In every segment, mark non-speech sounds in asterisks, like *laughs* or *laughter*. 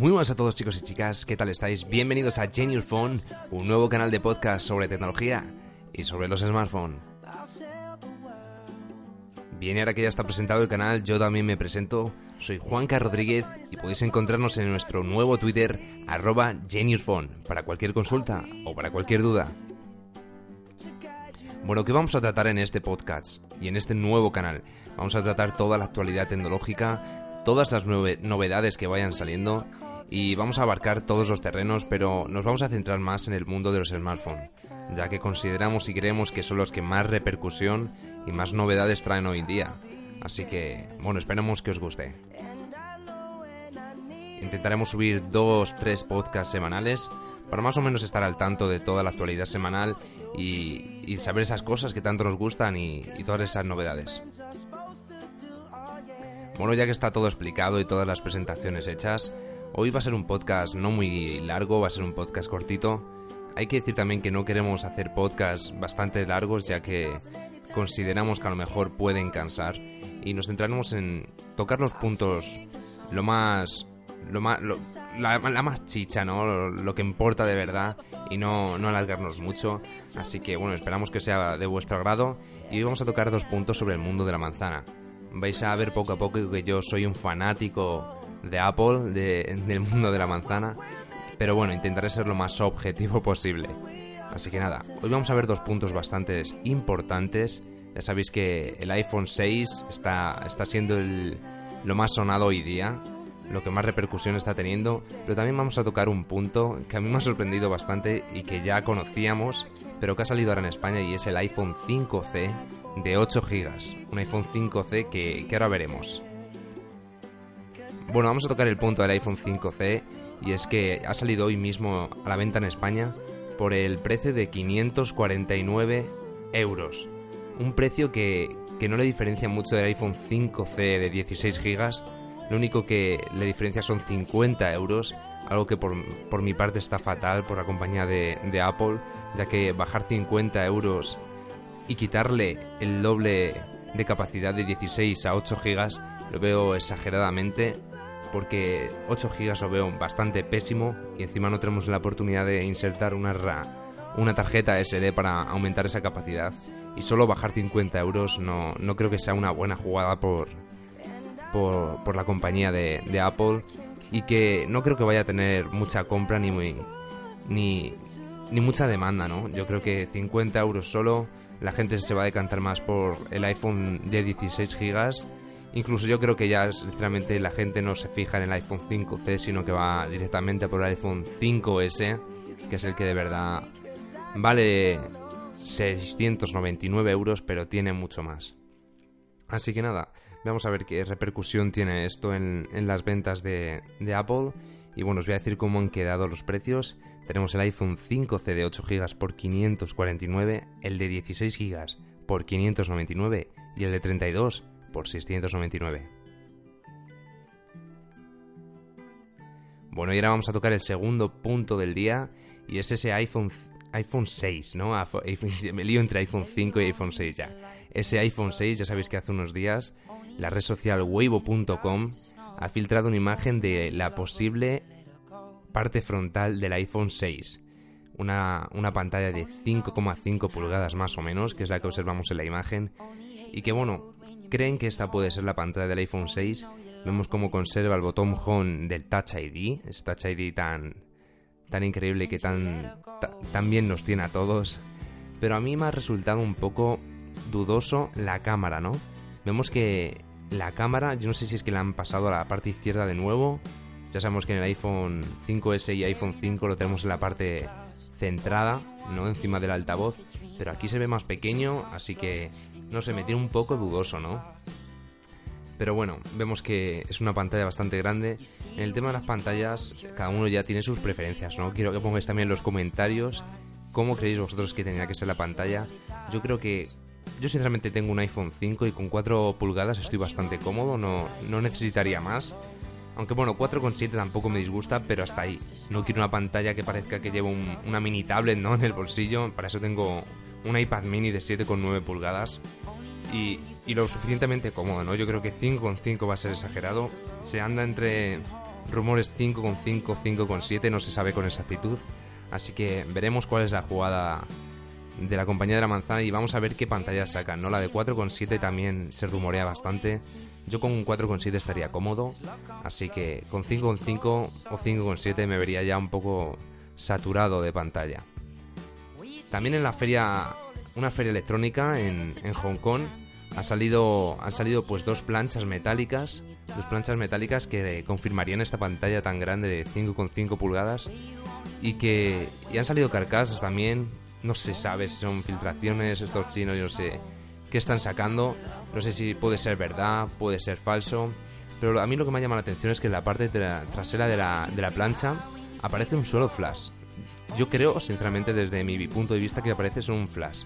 Muy buenas a todos chicos y chicas, ¿qué tal estáis? Bienvenidos a Genius Phone, un nuevo canal de podcast sobre tecnología y sobre los smartphones. Bien, ahora que ya está presentado el canal, yo también me presento. Soy Juanca Rodríguez y podéis encontrarnos en nuestro nuevo Twitter, arroba GeniusPhone, para cualquier consulta o para cualquier duda. Bueno, ¿qué vamos a tratar en este podcast y en este nuevo canal? Vamos a tratar toda la actualidad tecnológica, todas las novedades que vayan saliendo y vamos a abarcar todos los terrenos, pero nos vamos a centrar más en el mundo de los smartphones, ya que consideramos y creemos que son los que más repercusión y más novedades traen hoy en día. Así que, bueno, esperemos que os guste. Intentaremos subir dos, tres podcasts semanales para más o menos estar al tanto de toda la actualidad semanal y, saber esas cosas que tanto nos gustan y todas esas novedades. Bueno, ya que está todo explicado y todas las presentaciones hechas, Hoy va a ser un podcast no muy largo, va a ser un podcast cortito. Hay que decir también que no queremos hacer podcasts bastante largos ya que consideramos que a lo mejor pueden cansar y nos centraremos en tocar los puntos lo más lo más la, más chicha, ¿no? Lo, que importa de verdad y no, no alargarnos mucho. Así que bueno, esperamos que sea de vuestro agrado y hoy vamos a tocar dos puntos sobre el mundo de la manzana. Vais a ver poco a poco que yo soy un fanático de Apple, del mundo de la manzana. Pero bueno, intentaré ser lo más objetivo posible. Así que nada, hoy vamos a ver dos puntos bastante importantes. Ya sabéis que el iPhone 6 está, está siendo lo más sonado hoy día, lo que más repercusión está teniendo, pero también vamos a tocar un punto que a mí me ha sorprendido bastante y que ya conocíamos, pero que ha salido ahora en España y es el iPhone 5C de 8 GB. Un iPhone 5C que, que ahora veremos. Bueno, vamos a tocar el punto del iPhone 5C y es que ha salido hoy mismo a la venta en España por el precio de 549 euros. Un precio que, no le diferencia mucho del iPhone 5C de 16 GB. Lo único que le diferencia son 50 euros, algo que por, mi parte está fatal por la compañía de, de Apple, ya que bajar 50 euros y quitarle el doble de capacidad de 16 a 8 GB lo veo exageradamente porque 8 GB lo veo bastante pésimo y encima no tenemos la oportunidad de insertar una, una tarjeta SD para aumentar esa capacidad. Y solo bajar 50 euros no, no creo que sea una buena jugada por, por, la compañía de, Apple. Y que no creo que vaya a tener mucha compra ni, ni, ni mucha demanda, ¿no? Yo creo que 50 euros solo la gente se va a decantar más por el iPhone de 16 GB Incluso yo creo que ya sinceramente la gente no se fija en el iPhone 5C, sino que va directamente por el iPhone 5S, que es el que de verdad vale 699 euros, pero tiene mucho más. Así que nada, vamos a ver qué repercusión tiene esto en, las ventas de, de, Apple. Y bueno, os voy a decir cómo han quedado los precios. Tenemos el iPhone 5C de 8 GB por 549, el de 16 GB por 599 y el de 32 por 699. Bueno, y ahora vamos a tocar el segundo punto del día y es ese iPhone iPhone 6, ¿no? *laughs* Me lío entre iPhone 5 y iPhone 6 ya. Ese iPhone 6, ya sabéis que hace unos días la red social weibo.com ha filtrado una imagen de la posible parte frontal del iPhone 6. Una, una pantalla de 5,5 pulgadas más o menos, que es la que observamos en la imagen. Y que bueno, creen que esta puede ser la pantalla del iPhone 6. Vemos cómo conserva el botón Home del Touch ID, ese Touch ID tan, tan increíble que tan, tan bien nos tiene a todos. Pero a mí me ha resultado un poco dudoso la cámara, ¿no? Vemos que la cámara, yo no sé si es que la han pasado a la parte izquierda de nuevo. Ya sabemos que en el iPhone 5S y iPhone 5 lo tenemos en la parte centrada, ¿no? Encima del altavoz. Pero aquí se ve más pequeño, así que no sé, me tiene un poco dudoso, ¿no? Pero bueno, vemos que es una pantalla bastante grande. En el tema de las pantallas, cada uno ya tiene sus preferencias, ¿no? Quiero que pongáis también en los comentarios cómo creéis vosotros que tenía que ser la pantalla. Yo creo que yo sinceramente tengo un iPhone 5 y con 4 pulgadas estoy bastante cómodo, no, no necesitaría más. Aunque bueno, 4,7 tampoco me disgusta, pero hasta ahí. No quiero una pantalla que parezca que llevo una mini tablet ¿no? *laughs* en el bolsillo. Para eso tengo un iPad mini de 7,9 pulgadas y, lo suficientemente cómodo, ¿no? Yo creo que 5,5 va a ser exagerado. Se anda entre rumores 5,5, 5,7, no se sabe con exactitud. Así que veremos cuál es la jugada de la compañía de la manzana y vamos a ver qué pantalla sacan, ¿no? La de 4,7 también se rumorea bastante. Yo con un 4,7 estaría cómodo, así que con 5,5 o 5,7 me vería ya un poco saturado de pantalla. También en la feria una feria electrónica en, Hong Kong. Ha salido, han salido pues dos planchas metálicas, dos planchas metálicas que confirmarían esta pantalla tan grande de 5,5 pulgadas y que y han salido carcasas también. No se sabe si son filtraciones estos chinos, yo no sé qué están sacando. No sé si puede ser verdad, puede ser falso. Pero a mí lo que me llama la atención es que en la parte trasera de la, de la plancha aparece un solo flash. Yo creo, sinceramente, desde mi punto de vista, que aparece un flash.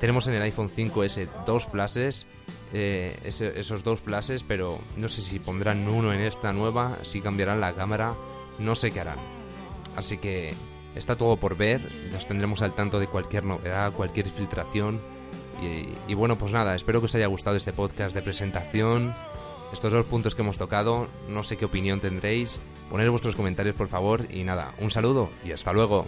Tenemos en el iPhone 5S dos flashes, eh, esos dos flashes, pero no sé si pondrán uno en esta nueva, si cambiarán la cámara, no sé qué harán. Así que está todo por ver, nos tendremos al tanto de cualquier novedad, cualquier filtración. Y, y bueno, pues nada, espero que os haya gustado este podcast de presentación estos dos puntos que hemos tocado, no sé qué opinión tendréis. Poned vuestros comentarios por favor y nada, un saludo y hasta luego.